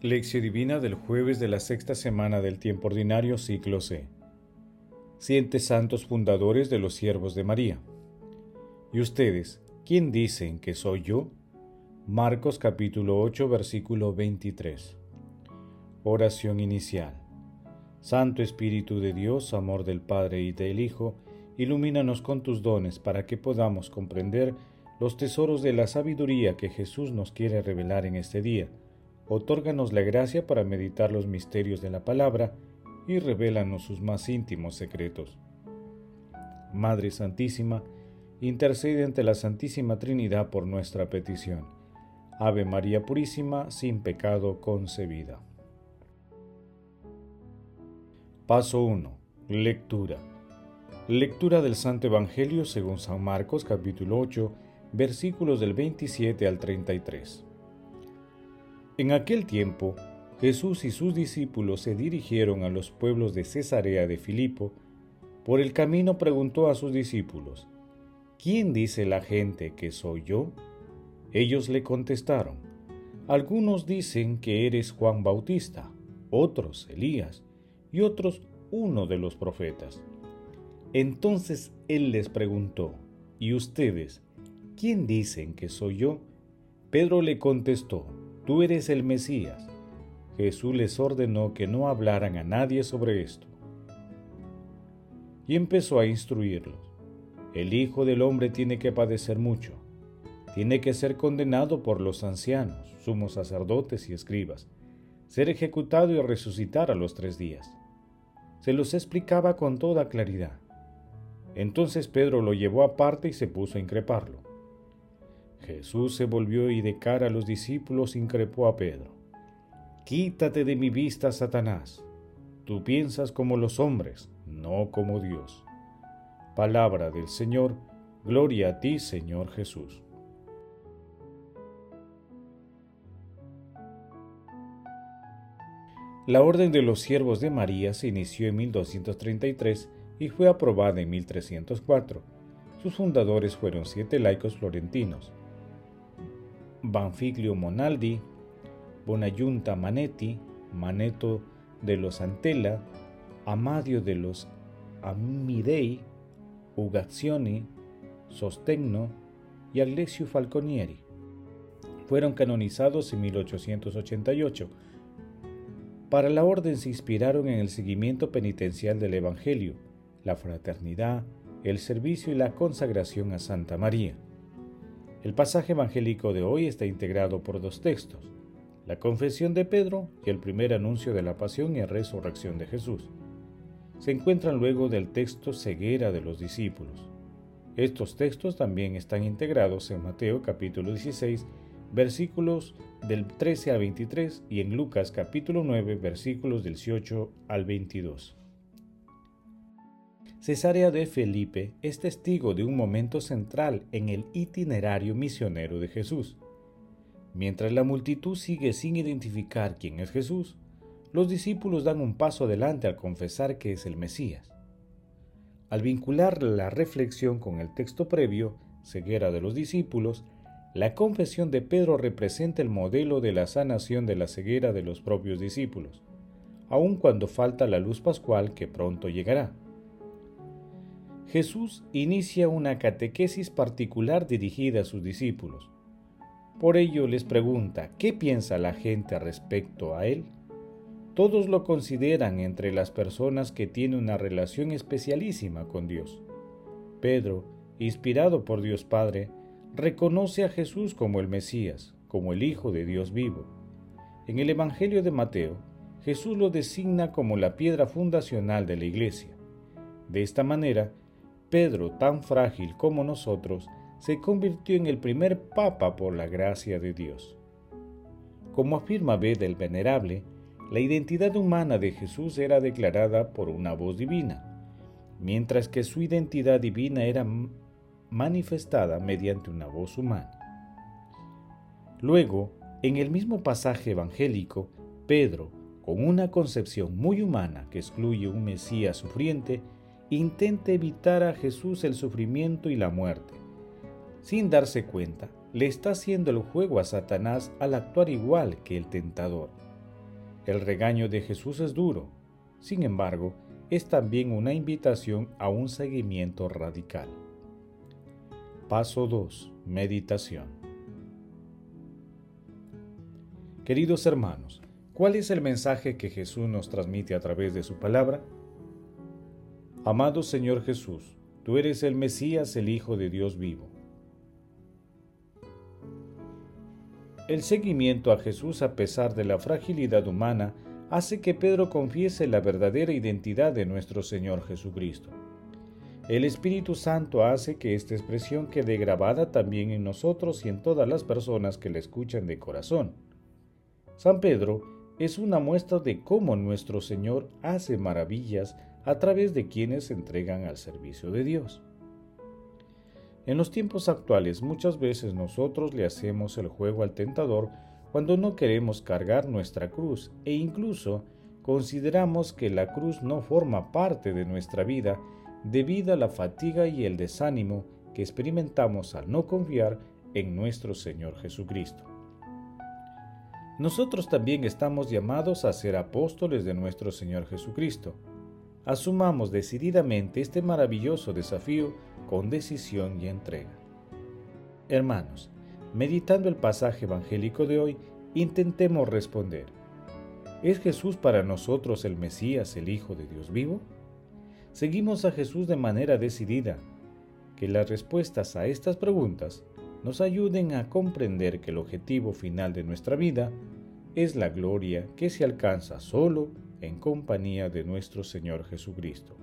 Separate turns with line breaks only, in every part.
Lección Divina del jueves de la sexta semana del tiempo ordinario, ciclo C. Siete santos fundadores de los siervos de María. ¿Y ustedes, quién dicen que soy yo? Marcos capítulo 8, versículo 23. Oración inicial. Santo Espíritu de Dios, amor del Padre y del Hijo, ilumínanos con tus dones para que podamos comprender los tesoros de la sabiduría que Jesús nos quiere revelar en este día otórganos la gracia para meditar los misterios de la palabra y revélanos sus más íntimos secretos. Madre Santísima, intercede ante la Santísima Trinidad por nuestra petición. Ave María Purísima, sin pecado concebida. Paso 1. Lectura. Lectura del Santo Evangelio según San Marcos capítulo 8, versículos del 27 al 33. En aquel tiempo, Jesús y sus discípulos se dirigieron a los pueblos de Cesarea de Filipo. Por el camino preguntó a sus discípulos, ¿quién dice la gente que soy yo? Ellos le contestaron, algunos dicen que eres Juan Bautista, otros Elías, y otros uno de los profetas. Entonces él les preguntó, ¿y ustedes, quién dicen que soy yo? Pedro le contestó, tú eres el Mesías. Jesús les ordenó que no hablaran a nadie sobre esto. Y empezó a instruirlos. El Hijo del Hombre tiene que padecer mucho. Tiene que ser condenado por los ancianos, sumos sacerdotes y escribas, ser ejecutado y resucitar a los tres días. Se los explicaba con toda claridad. Entonces Pedro lo llevó aparte y se puso a increparlo. Jesús se volvió y de cara a los discípulos increpó a Pedro. Quítate de mi vista, Satanás. Tú piensas como los hombres, no como Dios. Palabra del Señor, gloria a ti, Señor Jesús. La Orden de los Siervos de María se inició en 1233 y fue aprobada en 1304. Sus fundadores fueron siete laicos florentinos, Banfiglio Monaldi, Bonayunta Manetti, Maneto de los Antella, Amadio de los Amidei, Ugazioni, Sostegno y Alessio Falconieri. Fueron canonizados en 1888. Para la orden se inspiraron en el seguimiento penitencial del Evangelio, la fraternidad, el servicio y la consagración a Santa María. El pasaje evangélico de hoy está integrado por dos textos, la confesión de Pedro y el primer anuncio de la pasión y resurrección de Jesús. Se encuentran luego del texto ceguera de los discípulos. Estos textos también están integrados en Mateo capítulo 16, versículos del 13 al 23 y en Lucas capítulo 9, versículos del 18 al 22. Cesarea de Felipe es testigo de un momento central en el itinerario misionero de Jesús. Mientras la multitud sigue sin identificar quién es Jesús, los discípulos dan un paso adelante al confesar que es el Mesías. Al vincular la reflexión con el texto previo, ceguera de los discípulos, la confesión de Pedro representa el modelo de la sanación de la ceguera de los propios discípulos, aun cuando falta la luz pascual que pronto llegará. Jesús inicia una catequesis particular dirigida a sus discípulos. Por ello les pregunta, ¿qué piensa la gente respecto a Él? Todos lo consideran entre las personas que tienen una relación especialísima con Dios. Pedro, inspirado por Dios Padre, reconoce a Jesús como el Mesías, como el Hijo de Dios vivo. En el Evangelio de Mateo, Jesús lo designa como la piedra fundacional de la Iglesia. De esta manera, Pedro, tan frágil como nosotros, se convirtió en el primer papa por la gracia de Dios. Como afirma Beda el Venerable, la identidad humana de Jesús era declarada por una voz divina, mientras que su identidad divina era manifestada mediante una voz humana. Luego, en el mismo pasaje evangélico, Pedro, con una concepción muy humana que excluye un Mesías sufriente, intenta evitar a Jesús el sufrimiento y la muerte. Sin darse cuenta, le está haciendo el juego a Satanás al actuar igual que el tentador. El regaño de Jesús es duro, sin embargo, es también una invitación a un seguimiento radical. Paso 2. Meditación. Queridos hermanos, ¿cuál es el mensaje que Jesús nos transmite a través de su palabra? Amado Señor Jesús, tú eres el Mesías, el Hijo de Dios vivo. El seguimiento a Jesús a pesar de la fragilidad humana hace que Pedro confiese la verdadera identidad de nuestro Señor Jesucristo. El Espíritu Santo hace que esta expresión quede grabada también en nosotros y en todas las personas que la escuchan de corazón. San Pedro es una muestra de cómo nuestro Señor hace maravillas a través de quienes se entregan al servicio de Dios. En los tiempos actuales muchas veces nosotros le hacemos el juego al tentador cuando no queremos cargar nuestra cruz e incluso consideramos que la cruz no forma parte de nuestra vida debido a la fatiga y el desánimo que experimentamos al no confiar en nuestro Señor Jesucristo. Nosotros también estamos llamados a ser apóstoles de nuestro Señor Jesucristo. Asumamos decididamente este maravilloso desafío con decisión y entrega. Hermanos, meditando el pasaje evangélico de hoy, intentemos responder. ¿Es Jesús para nosotros el Mesías, el Hijo de Dios vivo? seguimos a Jesús de manera decidida. Que las respuestas a estas preguntas nos ayuden a comprender que el objetivo final de nuestra vida es la gloria que se alcanza solo en compañía de nuestro Señor Jesucristo.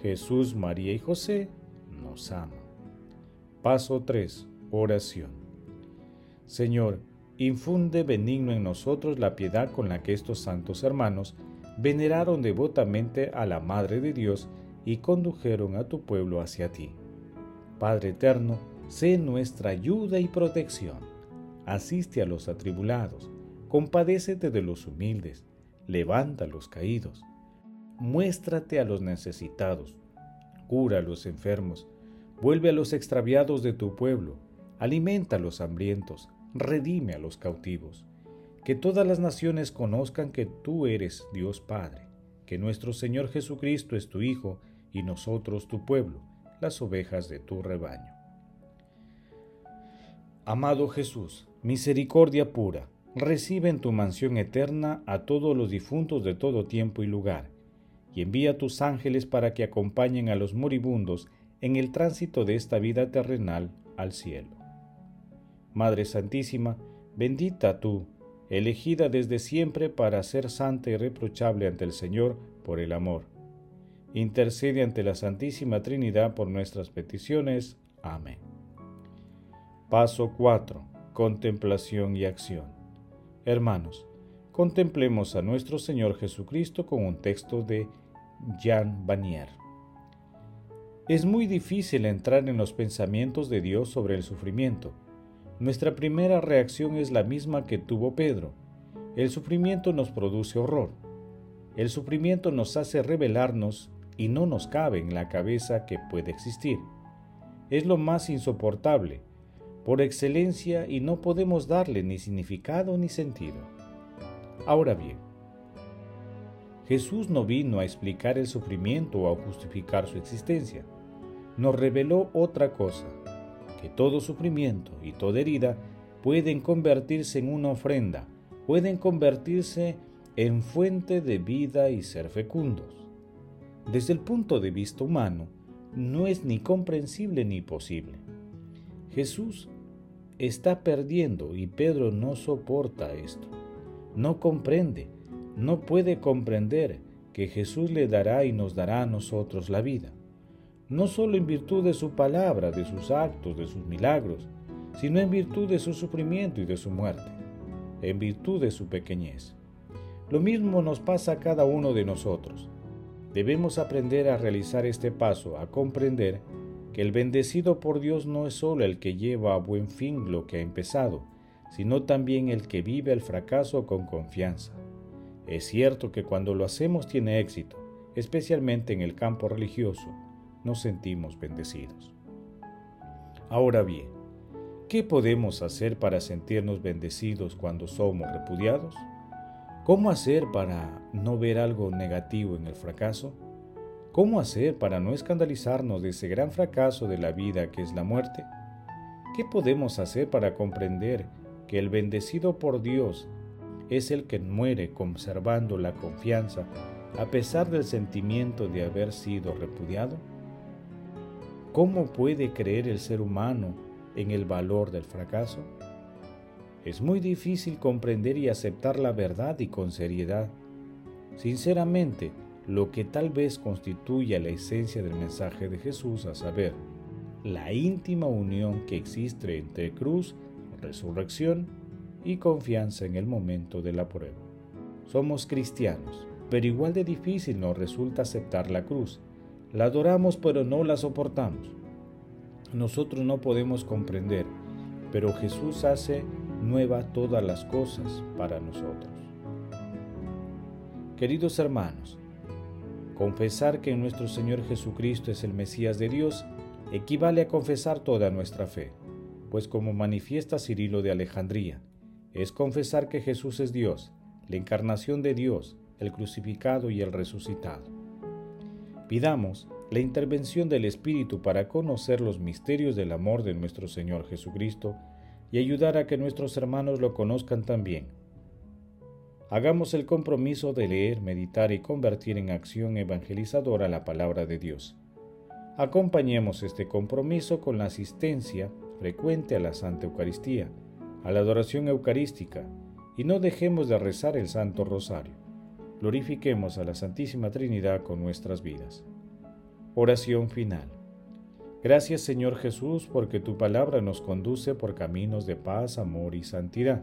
Jesús, María y José nos aman. Paso 3. Oración. Señor, infunde benigno en nosotros la piedad con la que estos santos hermanos veneraron devotamente a la Madre de Dios y condujeron a tu pueblo hacia ti. Padre eterno, sé nuestra ayuda y protección. Asiste a los atribulados, compadécete de los humildes, levanta a los caídos, muéstrate a los necesitados, cura a los enfermos, vuelve a los extraviados de tu pueblo, alimenta a los hambrientos, redime a los cautivos que todas las naciones conozcan que tú eres Dios Padre, que nuestro Señor Jesucristo es tu Hijo y nosotros tu pueblo, las ovejas de tu rebaño. Amado Jesús, misericordia pura, recibe en tu mansión eterna a todos los difuntos de todo tiempo y lugar, y envía tus ángeles para que acompañen a los moribundos en el tránsito de esta vida terrenal al cielo. Madre Santísima, bendita tú, elegida desde siempre para ser santa y reprochable ante el Señor por el amor. Intercede ante la Santísima Trinidad por nuestras peticiones. Amén. Paso 4. Contemplación y acción. Hermanos, contemplemos a nuestro Señor Jesucristo con un texto de Jean Vanier. Es muy difícil entrar en los pensamientos de Dios sobre el sufrimiento nuestra primera reacción es la misma que tuvo Pedro. El sufrimiento nos produce horror. El sufrimiento nos hace rebelarnos y no nos cabe en la cabeza que puede existir. Es lo más insoportable, por excelencia, y no podemos darle ni significado ni sentido. Ahora bien, Jesús no vino a explicar el sufrimiento o a justificar su existencia. Nos reveló otra cosa, que todo sufrimiento y toda herida pueden convertirse en una ofrenda, pueden convertirse en fuente de vida y ser fecundos. Desde el punto de vista humano, no es ni comprensible ni posible. Jesús está perdiendo y Pedro no soporta esto. No comprende, no puede comprender que Jesús le dará y nos dará a nosotros la vida no solo en virtud de su palabra, de sus actos, de sus milagros, sino en virtud de su sufrimiento y de su muerte, en virtud de su pequeñez. Lo mismo nos pasa a cada uno de nosotros. Debemos aprender a realizar este paso, a comprender que el bendecido por Dios no es solo el que lleva a buen fin lo que ha empezado, sino también el que vive el fracaso con confianza. Es cierto que cuando lo hacemos tiene éxito, especialmente en el campo religioso, nos sentimos bendecidos. Ahora bien, ¿qué podemos hacer para sentirnos bendecidos cuando somos repudiados? ¿Cómo hacer para no ver algo negativo en el fracaso? ¿Cómo hacer para no escandalizarnos de ese gran fracaso de la vida que es la muerte? ¿Qué podemos hacer para comprender que el bendecido por Dios es el que muere conservando la confianza a pesar del sentimiento de haber sido repudiado? ¿Cómo puede creer el ser humano en el valor del fracaso? Es muy difícil comprender y aceptar la verdad y con seriedad. Sinceramente, lo que tal vez constituye la esencia del mensaje de Jesús, a saber, la íntima unión que existe entre cruz, resurrección y confianza en el momento de la prueba. Somos cristianos, pero igual de difícil nos resulta aceptar la cruz. La adoramos pero no la soportamos. Nosotros no podemos comprender, pero Jesús hace nueva todas las cosas para nosotros. Queridos hermanos, confesar que nuestro Señor Jesucristo es el Mesías de Dios equivale a confesar toda nuestra fe, pues como manifiesta Cirilo de Alejandría, es confesar que Jesús es Dios, la encarnación de Dios, el crucificado y el resucitado. Pidamos la intervención del Espíritu para conocer los misterios del amor de nuestro Señor Jesucristo y ayudar a que nuestros hermanos lo conozcan también. Hagamos el compromiso de leer, meditar y convertir en acción evangelizadora la palabra de Dios. Acompañemos este compromiso con la asistencia frecuente a la Santa Eucaristía, a la adoración eucarística, y no dejemos de rezar el Santo Rosario. Glorifiquemos a la Santísima Trinidad con nuestras vidas. Oración final. Gracias Señor Jesús porque tu palabra nos conduce por caminos de paz, amor y santidad.